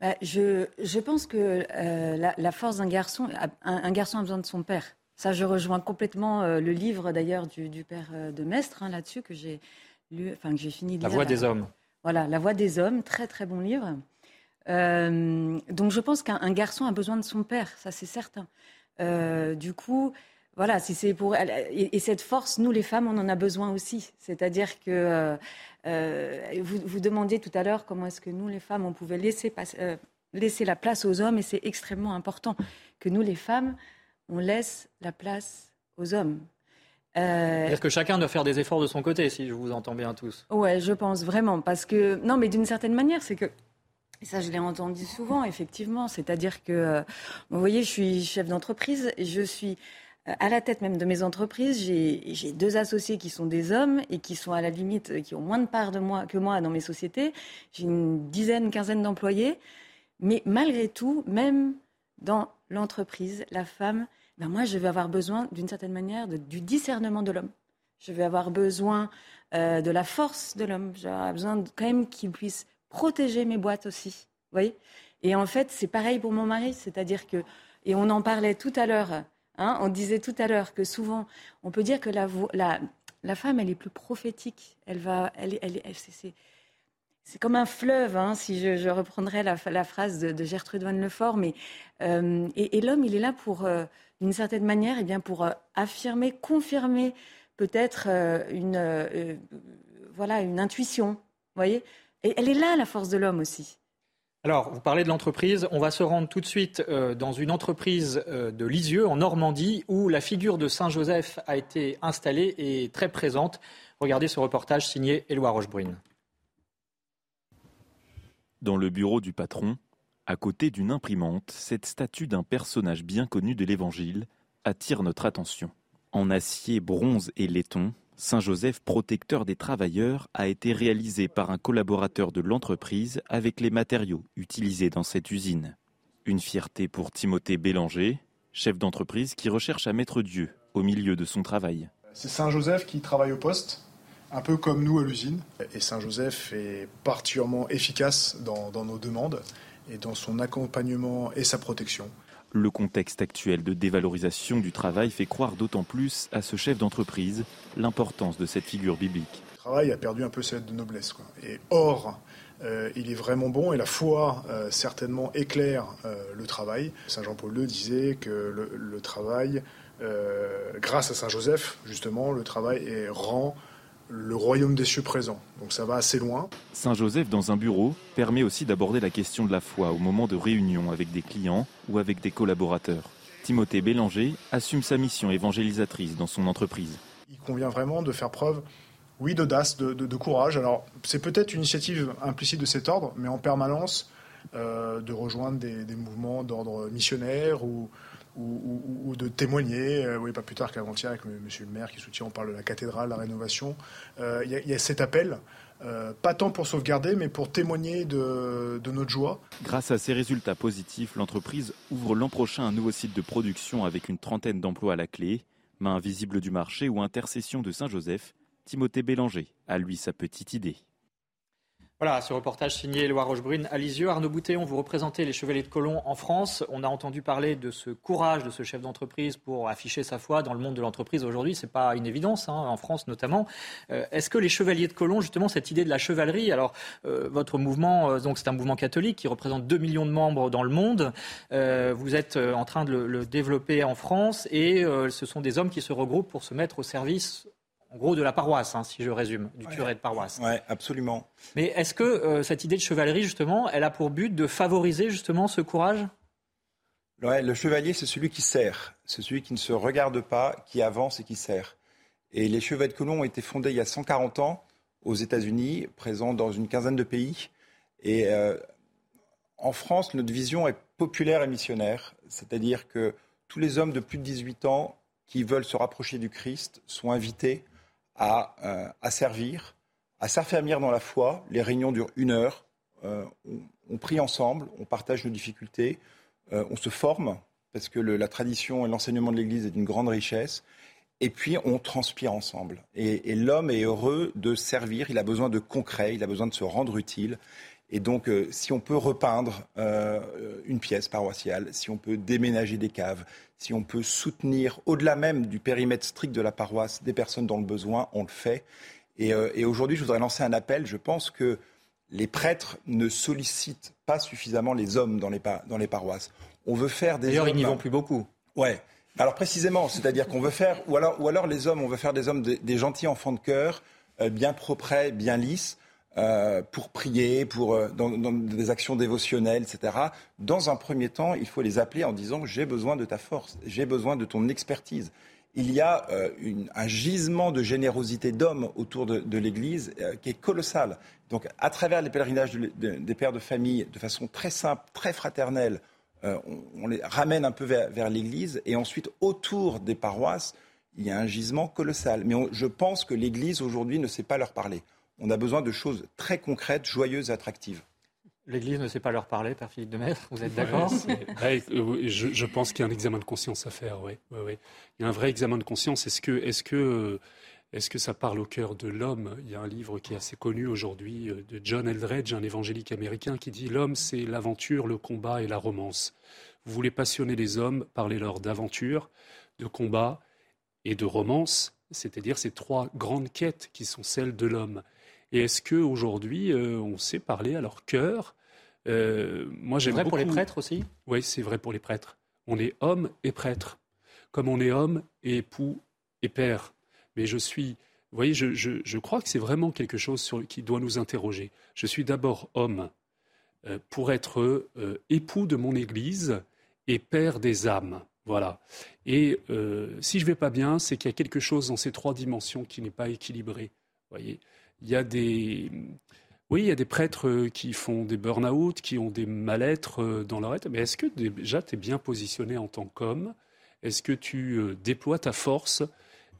Bah, je, je, pense que euh, la, force d'un garçon, un, garçon a besoin de son père. Ça, je rejoins complètement euh, le livre d'ailleurs du, du, père de Mestre hein, là-dessus que j'ai lu, enfin que j'ai fini de La voix des hommes. Voilà, La Voix des hommes, très très bon livre. Euh, donc je pense qu'un garçon a besoin de son père, ça c'est certain. Euh, du coup, voilà, si c'est pour et, cette force, nous les femmes, on en a besoin aussi. C'est-à-dire que euh, vous, vous demandiez tout à l'heure comment est-ce que nous les femmes, on pouvait laisser laisser la place aux hommes, et c'est extrêmement important que nous les femmes, on laisse la place aux hommes. Euh... C'est-à-dire que chacun doit faire des efforts de son côté, si je vous entends bien tous. Ouais, je pense vraiment, parce que non, mais d'une certaine manière, c'est que et ça, je l'ai entendu souvent, effectivement. C'est-à-dire que, euh, vous voyez, je suis chef d'entreprise, je suis euh, à la tête même de mes entreprises. J'ai deux associés qui sont des hommes et qui sont à la limite, euh, qui ont moins de part de moi que moi dans mes sociétés. J'ai une dizaine, quinzaine d'employés. Mais malgré tout, même dans l'entreprise, la femme ben moi, je vais avoir besoin, d'une certaine manière, du discernement de l'homme. Je vais avoir besoin euh, de la force de l'homme. J'aurai besoin quand même qu'il puisse protéger mes boîtes aussi. Vous voyez? Et en fait, c'est pareil pour mon mari. C'est-à-dire que, et on en parlait tout à l'heure, hein, on disait tout à l'heure que souvent, on peut dire que la, la, femme, elle est plus prophétique. Elle va, elle, elle, c'est, c'est comme un fleuve, hein, si je, reprendrais la, phrase de, de Gertrude Van Lefort. Mais, euh, et, l'homme, il est là pour, euh, d'une certaine manière, eh bien, pour euh, affirmer, confirmer peut-être une, voilà, une intuition. voyez? Et elle est là, la force de l'homme aussi. Alors, vous parlez de l'entreprise. On va se rendre tout de suite dans une entreprise de Lisieux, en Normandie, où la figure de Saint-Joseph a été installée et très présente. Regardez ce reportage signé Éloi Rochebrune. Dans le bureau du patron, à côté d'une imprimante, cette statue d'un personnage bien connu de l'Évangile attire notre attention. En acier, bronze et laiton, Saint Joseph, protecteur des travailleurs, a été réalisé par un collaborateur de l'entreprise avec les matériaux utilisés dans cette usine. Une fierté pour Timothée Bélanger, chef d'entreprise qui recherche à mettre Dieu au milieu de son travail. C'est Saint Joseph qui travaille au poste, un peu comme nous à l'usine. Et Saint Joseph est particulièrement efficace dans, dans nos demandes et dans son accompagnement et sa protection. Le contexte actuel de dévalorisation du travail fait croire d'autant plus à ce chef d'entreprise l'importance de cette figure biblique. Le travail a perdu un peu sa lettre de noblesse. Quoi. Et or, il est vraiment bon et la foi certainement éclaire le travail. Saint Jean-Paul II disait que le, travail, grâce à Saint Joseph, justement, le travail rend le royaume des cieux présent. Donc ça va assez loin. Saint Joseph, dans un bureau, permet aussi d'aborder la question de la foi au moment de réunions avec des clients ou avec des collaborateurs. Timothée Bélanger assume sa mission évangélisatrice dans son entreprise. Il convient vraiment de faire preuve, oui, d'audace, de, courage. Alors c'est peut-être une initiative implicite de cet ordre, mais en permanence euh, de rejoindre des mouvements d'ordre missionnaire ou, ou, de témoigner. Euh, oui, pas plus tard qu'avant-hier avec M. le maire qui soutient, on parle de la cathédrale, la rénovation. Euh, il y, a cet appel, euh, pas tant pour sauvegarder, mais pour témoigner de, notre joie. Grâce à ces résultats positifs, l'entreprise ouvre l'an prochain un nouveau site de production avec une trentaine d'emplois à la clé. Main invisible du marché ou intercession de Saint-Joseph, Timothée Bélanger a lui sa petite idée. Voilà, ce reportage signé Loire Rochebrune à Lisieux. Arnaud Boutéon, vous représentez les Chevaliers de Colomb en France. On a entendu parler de ce courage de ce chef d'entreprise pour afficher sa foi dans le monde de l'entreprise aujourd'hui. Ce n'est pas une évidence, hein, en France notamment. Euh, est-ce que les Chevaliers de Colomb, justement, cette idée de la chevalerie, alors euh, votre mouvement, euh, c'est un mouvement catholique qui représente 2 millions de membres dans le monde. vous êtes en train de le, développer en France et ce sont des hommes qui se regroupent pour se mettre au service en gros, de la paroisse, hein, si je résume, du curé de paroisse. Oui, absolument. Mais est-ce que euh, cette idée de chevalerie, justement, elle a pour but de favoriser justement ce courage? Ouais, Le chevalier, c'est celui qui sert. C'est celui qui ne se regarde pas, qui avance et qui sert. Et les chevaliers de Colomb ont été fondés il y a 140 ans aux États-Unis, présents dans une quinzaine de pays. Et euh, en France, notre vision est populaire et missionnaire. C'est-à-dire que tous les hommes de plus de 18 ans qui veulent se rapprocher du Christ sont invités euh, à, servir, à s'affermir dans la foi. Les réunions durent une heure. Euh, on, prie ensemble, on partage nos difficultés, euh, on se forme, parce que la tradition et l'enseignement de l'Église est d'une grande richesse. Et puis, on transpire ensemble. Et, l'homme est heureux de servir, il a besoin de concret, il a besoin de se rendre utile. Et donc, si on peut repeindre une pièce paroissiale, si on peut déménager des caves, si on peut soutenir, au-delà même du périmètre strict de la paroisse, des personnes dans le besoin, on le fait. Euh, et, aujourd'hui, je voudrais lancer un appel. Je pense que les prêtres ne sollicitent pas suffisamment les hommes dans les, dans les paroisses. On veut faire des D'ailleurs, ils n'y vont plus beaucoup. Ouais. Alors précisément, c'est-à-dire qu'on veut faire, ou alors, ou alors les hommes, on veut faire des hommes des, gentils enfants de cœur, euh, bien propres, bien lisses, euh, pour prier, pour, euh, dans, des actions dévotionnelles, etc. Dans un premier temps, il faut les appeler en disant j'ai besoin de ta force, j'ai besoin de ton expertise. Il y a euh, un gisement de générosité d'hommes autour de, l'Église qui est colossal. Donc, à travers les pèlerinages des pères de famille, de façon très simple, très fraternelle, on, les ramène un peu vers, l'Église. Et ensuite, autour des paroisses, il y a un gisement colossal. Mais je pense que l'Église, aujourd'hui, ne sait pas leur parler on a besoin de choses très concrètes, joyeuses attractives. L'Église ne sait pas leur parler, Père Philippe de Maître, vous êtes d'accord euh, je, pense qu'il y a un examen de conscience à faire, oui. Il y a un vrai examen de conscience. Est-ce que, est que, est que ça parle au cœur de l'homme? Il y a un livre qui est assez connu aujourd'hui euh, de John Eldredge, un évangélique américain, qui dit L'homme, c'est l'aventure, le combat et la romance. Vous voulez passionner les hommes, parlez-leur d'aventure, de combat et de romance, c'est-à-dire ces trois grandes quêtes qui sont celles de l'homme. Et est-ce qu'aujourd'hui, euh, on sait parler à leur cœur? Euh, moi, C'est vrai pour les prêtres aussi? Oui, c'est vrai pour les prêtres. On est homme et prêtre, comme on est homme et époux et père. Mais je suis, vous voyez, je, crois que c'est vraiment quelque chose sur, qui doit nous interroger. Je suis d'abord homme euh, pour être époux de mon Église et père des âmes. Voilà. Et si je vais pas bien, c'est qu'il y a quelque chose dans ces trois dimensions qui n'est pas équilibré. Voyez. Il y a des, oui, il y a des prêtres qui font des burn-out, qui ont des mal-être euh, dans leur être. Mais est-ce que déjà tu es bien positionné en tant qu'homme? Est-ce que tu euh, déploies ta force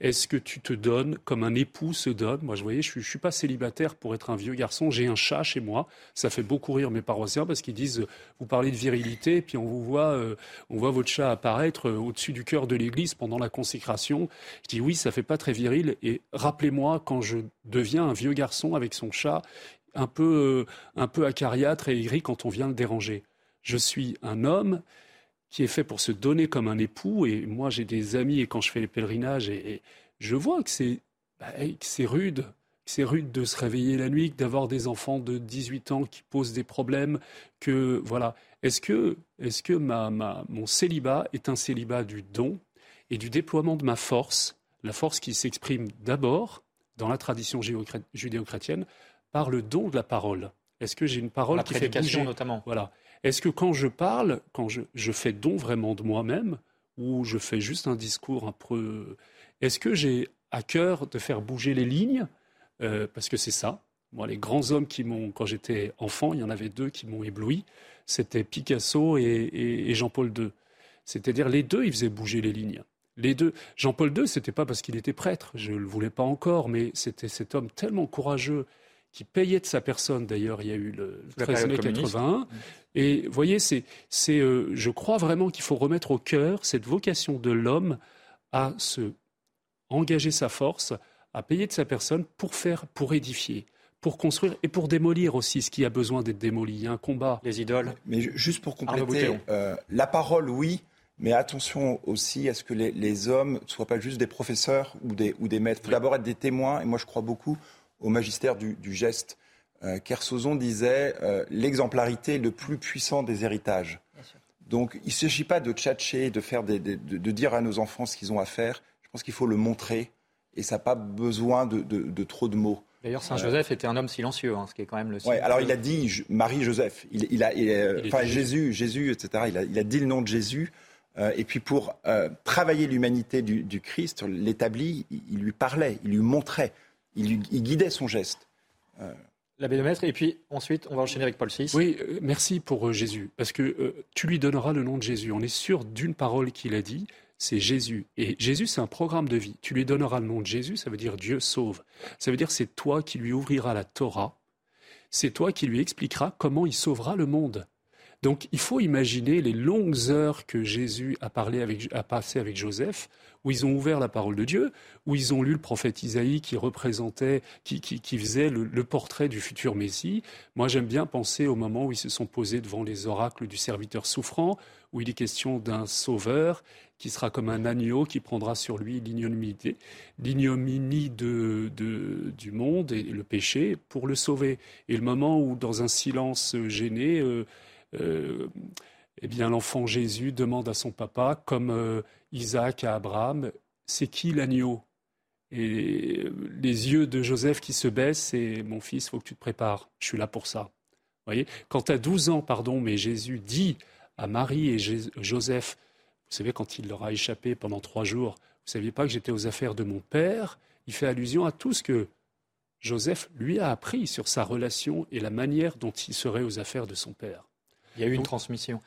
est-ce que tu te donnes comme un époux se donne Moi, je voyais, je ne suis, pas célibataire pour être un vieux garçon. J'ai un chat chez moi. Ça fait beaucoup rire mes paroissiens parce qu'ils disent vous parlez de virilité, puis on vous voit, euh, on voit votre chat apparaître euh, au-dessus du cœur de l'église pendant la consécration. Je dis oui, ça fait pas très viril. Et rappelez-moi quand je deviens un vieux garçon avec son chat, un peu, euh, un peu acariâtre et aigri quand on vient le déranger. Je suis un homme qui est fait pour se donner comme un époux. Et moi, j'ai des amis, et quand je fais les pèlerinages, et, je vois que c'est bah, rude. c'est rude de se réveiller la nuit, d'avoir des enfants de 18 ans qui posent des problèmes, que voilà. Est-ce que, est-ce que ma, ma, mon célibat est un célibat du don et du déploiement de ma force, la force qui s'exprime d'abord dans la tradition judéo-chrétienne par le don de la parole? Est-ce que j'ai une parole la qui fait bouger? notamment Voilà. Est-ce que quand je parle, quand je, je fais don vraiment de moi-même, ou je fais juste un discours un peu... Est-ce que j'ai à cœur de faire bouger les lignes? Euh, Parce que c'est ça. Moi, les grands hommes qui m'ont, quand j'étais enfant, il y en avait deux qui m'ont ébloui. C'était Picasso et, Jean-Paul II. C'est-à-dire les deux, ils faisaient bouger les lignes. Les deux. Jean-Paul II, c'était pas parce qu'il était prêtre, je ne le voulais pas encore, mais c'était cet homme tellement courageux qui payait de sa personne. D'ailleurs, il y a eu le 13 mai 81. Et vous voyez, c'est, c'est, euh, je crois vraiment qu'il faut remettre au cœur cette vocation de l'homme à se engager sa force, à payer de sa personne pour faire, pour édifier pour construire et pour démolir aussi ce qui a besoin d'être démoli. Il y a un combat. Les idoles. Mais juste pour compléter, euh, la parole, oui, mais attention aussi à ce que les, hommes ne soient pas juste des professeurs ou des, ou des maîtres. Il faut d'abord être des témoins, et moi je crois beaucoup au magistère du, geste. Euh, Kersozon disait euh, l'exemplarité est le plus puissant des héritages. Donc il ne s'agit pas de tchatcher, de, faire de, de, dire à nos enfants ce qu'ils ont à faire. Je pense qu'il faut le montrer et ça n'a pas besoin de, trop de mots. D'ailleurs, Saint Joseph était un homme silencieux, hein, ce qui est quand même le. Ouais, alors il a dit Marie-Joseph, il, a, enfin Jésus, Jésus, etc. Il a, il a, dit le nom de Jésus. Euh, et puis pour euh, travailler l'humanité du, du, Christ, l'établit, il, lui parlait, il lui montrait, il, lui, il guidait son geste. Euh... L'abbé de Maître, et puis ensuite on va enchaîner avec Paul VI. Oui, euh, merci pour Jésus, parce que tu lui donneras le nom de Jésus. On est sûr d'une parole qu'il a dit, c'est Jésus. Et Jésus, c'est un programme de vie. Tu lui donneras le nom de Jésus, ça veut dire Dieu sauve. Ça veut dire c'est toi qui lui ouvriras la Torah. C'est toi qui lui expliqueras comment il sauvera le monde. Donc il faut imaginer les longues heures que Jésus a, parlé avec, a passé avec Joseph, où ils ont ouvert la parole de Dieu, où ils ont lu le prophète Isaïe qui représentait, qui, qui, faisait le, portrait du futur Messie. Moi j'aime bien penser au moment où ils se sont posés devant les oracles du serviteur souffrant, où il est question d'un sauveur qui sera comme un agneau qui prendra sur lui l'ignominie de, du monde et le péché pour le sauver. Et le moment où, dans un silence gêné, euh, eh bien, l'enfant Jésus demande à son papa, comme euh, Isaac à Abraham, c'est qui l'agneau? Et les yeux de Joseph qui se baissent, et mon fils, il faut que tu te prépares, je suis là pour ça. Voyez? Quand à 12 ans, pardon, mais Jésus dit à Marie et Joseph, vous savez, quand il leur a échappé pendant trois jours, vous ne saviez pas que j'étais aux affaires de mon père, il fait allusion à tout ce que Joseph lui a appris sur sa relation et la manière dont il serait aux affaires de son père. Il y a eu une transmission.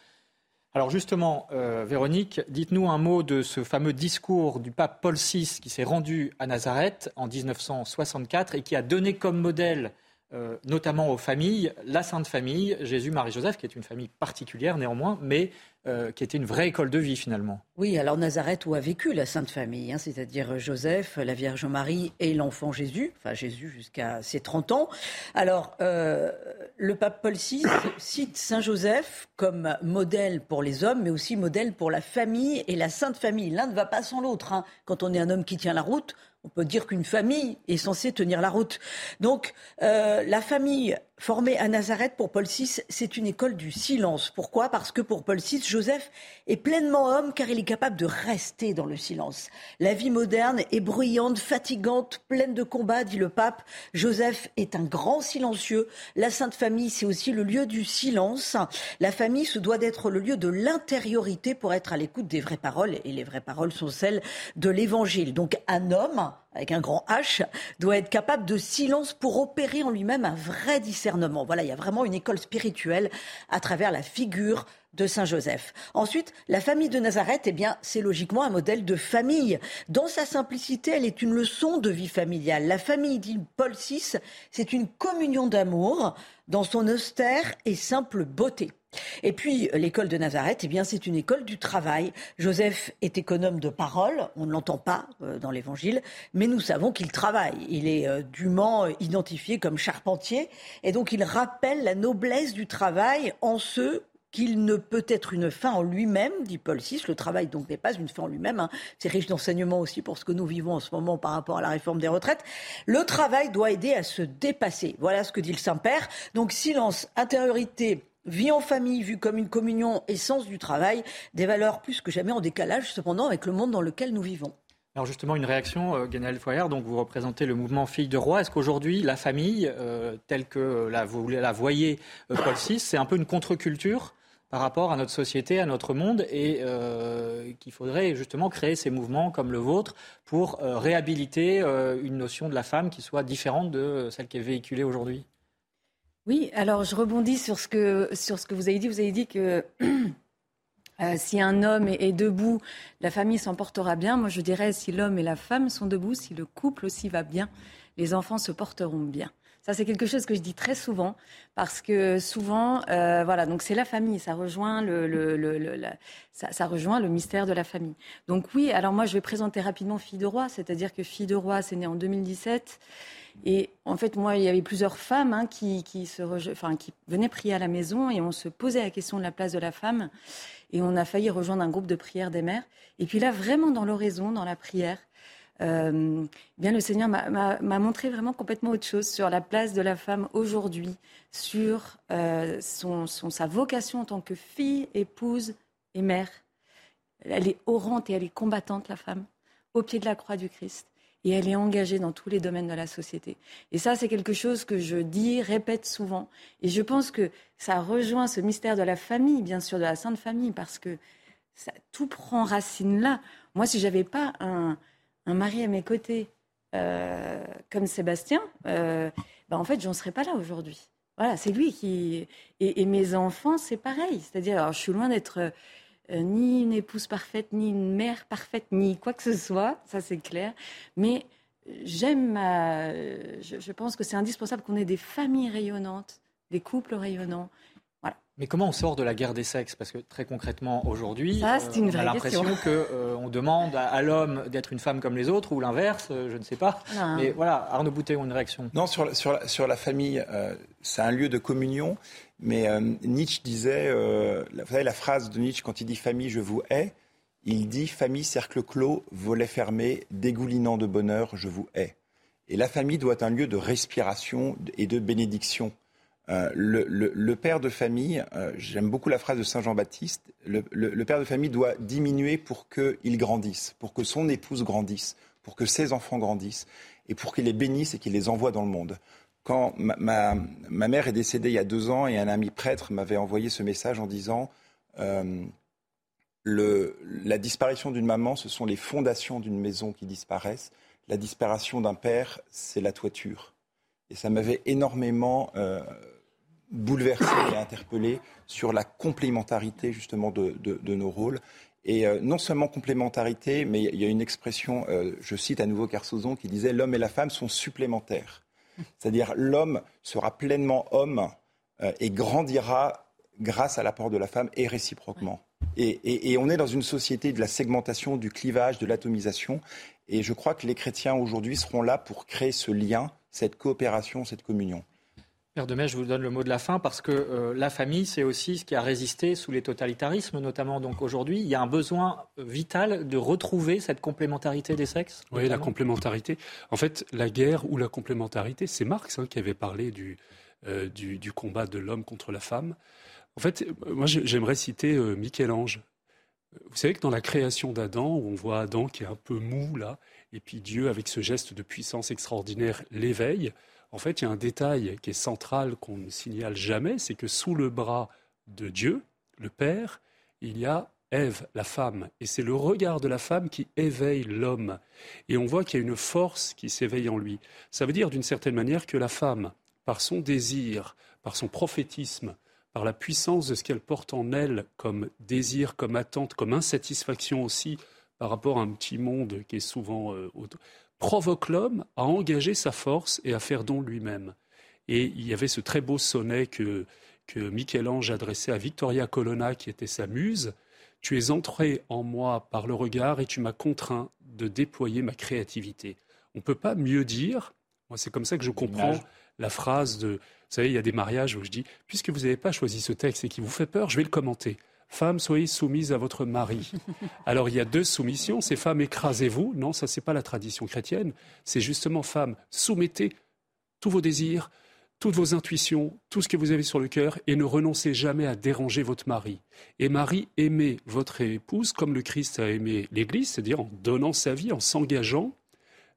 Alors justement, euh, Véronique, dites-nous un mot de ce fameux discours du pape Paul VI qui s'est rendu à Nazareth en 1964 et qui a donné comme modèle euh, notamment aux familles, la Sainte Famille, Jésus, Marie, Joseph, qui est une famille particulière néanmoins, mais euh, qui était une vraie école de vie finalement. Oui, alors Nazareth où a vécu la Sainte Famille, hein, c'est-à-dire Joseph, la Vierge Marie et l'enfant Jésus, enfin Jésus jusqu'à ses 30 ans. Alors, euh, le pape Paul VI cite Saint Joseph comme modèle pour les hommes, mais aussi modèle pour la famille et la Sainte Famille. L'un ne va pas sans l'autre. Hein. Quand on est un homme qui tient la route, on peut dire qu'une famille est censée tenir la route. Donc, euh, la famille formée à Nazareth pour Paul VI, c'est une école du silence. Pourquoi? Parce que pour Paul VI, Joseph est pleinement homme car il est capable de rester dans le silence. La vie moderne est bruyante, fatigante, pleine de combats, dit le pape. Joseph est un grand silencieux. La Sainte Famille, c'est aussi le lieu du silence. La famille se doit d'être le lieu de l'intériorité pour être à l'écoute des vraies paroles. Et les vraies paroles sont celles de l'Évangile. Donc un homme avec un grand H, doit être capable de silence pour opérer en lui-même un vrai discernement. Voilà, il y a vraiment une école spirituelle à travers la figure de Saint Joseph. Ensuite, la famille de Nazareth, eh bien, c'est logiquement un modèle de famille. Dans sa simplicité, elle est une leçon de vie familiale. La famille, dit Paul VI, c'est une communion d'amour dans son austère et simple beauté. Et puis, l'école de Nazareth, eh bien, c'est une école du travail. Joseph est économe de parole, on ne l'entend pas euh, dans l'évangile, mais nous savons qu'il travaille. Il est euh, dûment identifié comme charpentier, et donc il rappelle la noblesse du travail en ceux qu'il ne peut être une fin en lui-même, dit Paul VI. Le travail donc n'est pas une fin en lui-même. Hein. C'est riche d'enseignements aussi pour ce que nous vivons en ce moment par rapport à la réforme des retraites. Le travail doit aider à se dépasser. Voilà ce que dit le Saint-Père. Donc silence, intériorité, Vie en famille vue comme une communion et sens du travail, des valeurs plus que jamais en décalage cependant avec le monde dans lequel nous vivons. Alors justement, une réaction, euh, Ganel Foyer, donc vous représentez le mouvement Filles de Roi. Est-ce qu'aujourd'hui, la famille, euh, telle que vous la voyez euh, Paul VI, c'est un peu une contre-culture par rapport à notre société, à notre monde, et qu'il faudrait justement créer ces mouvements comme le vôtre pour réhabiliter une notion de la femme qui soit différente de celle qui est véhiculée aujourd'hui? Oui, alors je rebondis sur ce que, sur ce que vous avez dit. Vous avez dit que euh, si un homme est, debout, la famille s'en portera bien. Moi, je dirais si l'homme et la femme sont debout, si le couple aussi va bien, les enfants se porteront bien. Ça, c'est quelque chose que je dis très souvent parce que souvent, euh, voilà, donc c'est la famille, ça rejoint le, le, le, ça, ça, rejoint le mystère de la famille. Donc oui, alors moi, je vais présenter rapidement Fille de Roi, c'est-à-dire que Fille de Roi, c'est né en 2017. Et en fait, moi, il y avait plusieurs femmes hein, qui, venaient prier à la maison et on se posait la question de la place de la femme. Et on a failli rejoindre un groupe de prière des mères. Et puis là, vraiment dans l'oraison, dans la prière, euh, bien le Seigneur m'a montré vraiment complètement autre chose sur la place de la femme aujourd'hui, sur euh, sa vocation en tant que fille, épouse et mère. Elle est orante et elle est combattante, la femme, au pied de la croix du Christ et elle est engagée dans tous les domaines de la société. Et ça, c'est quelque chose que je dis, répète souvent. Et je pense que ça rejoint ce mystère de la famille, bien sûr, de la Sainte Famille, parce que ça, tout prend racine là. Moi, si j'avais pas un, mari à mes côtés euh, comme Sébastien, euh, ben, en fait, j'en serais pas là aujourd'hui. Voilà, c'est lui qui. Et, mes enfants, c'est pareil. C'est-à-dire, je suis loin d'être euh, ni une épouse parfaite, ni une mère parfaite, ni quoi que ce soit, ça c'est clair. Mais j'aime, je, pense que c'est indispensable qu'on ait des familles rayonnantes, des couples rayonnants. Mais comment on sort de la guerre des sexes? Parce que très concrètement, aujourd'hui, euh, on a l'impression qu'on euh, demande à, l'homme d'être une femme comme les autres, ou l'inverse, je ne sais pas. Mais voilà, Arnaud Boutet, une réaction? Non, sur, sur, sur la famille, c'est un lieu de communion. Mais euh, Nietzsche disait, euh, vous savez la phrase de Nietzsche quand il dit famille, je vous hais, il dit famille, cercle clos, volet fermé, dégoulinant de bonheur, je vous hais. Et la famille doit être un lieu de respiration et de bénédiction. Euh, le, père de famille, j'aime beaucoup la phrase de Saint Jean-Baptiste, le, le, père de famille doit diminuer pour qu'il grandisse, pour que son épouse grandisse, pour que ses enfants grandissent, et pour qu'il les bénisse et qu'il les envoie dans le monde quand ma, mère est décédée il y a deux ans et un ami prêtre m'avait envoyé ce message en disant euh, la disparition d'une maman, ce sont les fondations d'une maison qui disparaissent. La disparition d'un père, c'est la toiture. Et ça m'avait énormément euh, bouleversé et interpellé sur la complémentarité justement de, nos rôles. Et euh, non seulement complémentarité, mais il y a une expression, je cite à nouveau Carsozon, qui disait l'homme et la femme sont supplémentaires. C'est-à-dire l'homme sera pleinement homme euh, et grandira grâce à l'apport de la femme et réciproquement. Et, on est dans une société de la segmentation, du clivage, de l'atomisation. Et je crois que les chrétiens aujourd'hui seront là pour créer ce lien, cette coopération, cette communion. Père Demey, je vous donne le mot de la fin parce que euh, la famille, c'est aussi ce qui a résisté sous les totalitarismes, notamment. Donc aujourd'hui, il y a un besoin vital de retrouver cette complémentarité des sexes. Oui, la complémentarité. En fait, la guerre ou la complémentarité, c'est Marx hein, qui avait parlé euh, du, du, combat de l'homme contre la femme. En fait, moi, j'aimerais citer euh, Michel-Ange. Vous savez que dans la création d'Adam, où on voit Adam qui est un peu mou là, et puis Dieu, avec ce geste de puissance extraordinaire, l'éveille. En fait, il y a un détail qui est central qu'on ne signale jamais, c'est que sous le bras de Dieu, le Père, il y a Ève, la femme. Et c'est le regard de la femme qui éveille l'homme. Et on voit qu'il y a une force qui s'éveille en lui. Ça veut dire d'une certaine manière que la femme, par son désir, par son prophétisme, par la puissance de ce qu'elle porte en elle comme désir, comme attente, comme insatisfaction aussi par rapport à un petit monde qui est souvent euh, provoque l'homme à engager sa force et à faire don lui-même. Et il y avait ce très beau sonnet que, que Michel-Ange adressait à Victoria Colonna, qui était sa muse. Tu es entré en moi par le regard et tu m'as contraint de déployer ma créativité. On ne peut pas mieux dire, moi c'est comme ça que je comprends la phrase de, vous savez, il y a des mariages où je dis, puisque vous n'avez pas choisi ce texte et qui vous fait peur, je vais le commenter. Femmes, soyez soumises à votre mari. Alors il y a deux soumissions, c'est femmes, écrasez-vous. Non, ça c'est pas la tradition chrétienne. C'est justement femmes, soumettez tous vos désirs, toutes vos intuitions, tout ce que vous avez sur le cœur, et ne renoncez jamais à déranger votre mari. Et Marie, aimez votre épouse comme le Christ a aimé l'Église, c'est-à-dire en donnant sa vie, en s'engageant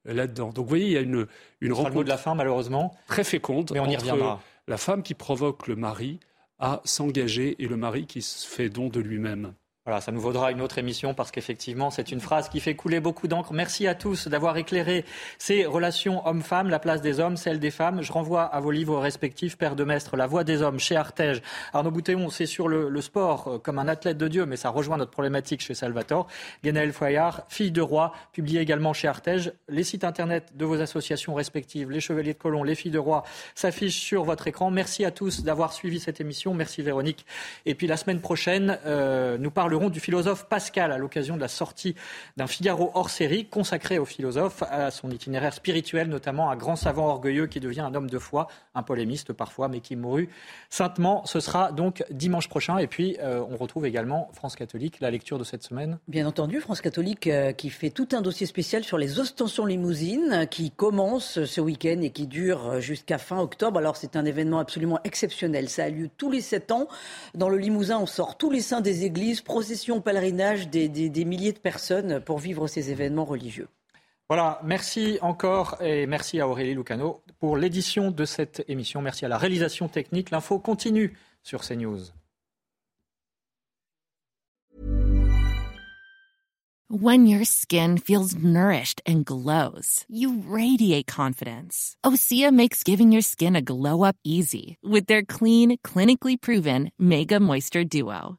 là-dedans. Donc vous voyez, il y a une, une rencontre de la fin, malheureusement. très féconde Mais on y entre reviendra. la femme qui provoque le mari à s'engager et le mari qui se fait don de lui-même. Voilà, ça nous vaudra une autre émission parce qu'effectivement, c'est une phrase qui fait couler beaucoup d'encre. Merci à tous d'avoir éclairé ces relations hommes-femmes, la place des hommes, celle des femmes. Je renvoie à vos livres respectifs, Père de Mestre, La voix des hommes, chez Artege. Arnaud Boutéon, c'est sur le, sport euh, comme un athlète de Dieu, mais ça rejoint notre problématique chez Salvatore. Guénaël Foyard, Fille de roi, publié également chez Artege. Les sites internet de vos associations respectives, les Chevaliers de Colomb, les Filles de roi, s'affichent sur votre écran. Merci à tous d'avoir suivi cette émission. Merci Véronique. Et puis la semaine prochaine, euh, nous parlerons du philosophe Pascal à l'occasion de la sortie d'un Figaro hors série consacré au philosophe, à son itinéraire spirituel, notamment un grand savant orgueilleux qui devient un homme de foi, un polémiste parfois, mais qui mourut saintement. Ce sera donc dimanche prochain. Et puis, euh, on retrouve également France catholique, la lecture de cette semaine. Bien entendu, France catholique euh, qui fait tout un dossier spécial sur les ostensions limousines qui commence ce week-end et qui dure jusqu'à fin octobre. Alors c'est un événement absolument exceptionnel. Ça a lieu tous les sept ans. Dans le Limousin, on sort tous les saints des églises, procession, pèlerinage des, des- des milliers de personnes pour vivre ces événements religieux. Voilà, merci encore et merci à Aurélie Lucano pour l'édition de cette émission. Merci à la réalisation technique. L'info continue sur CNews. When your skin feels nourished and glows, you radiate confidence. Osea makes giving your skin a glow up easy with their clean, clinically proven Mega Moisture Duo.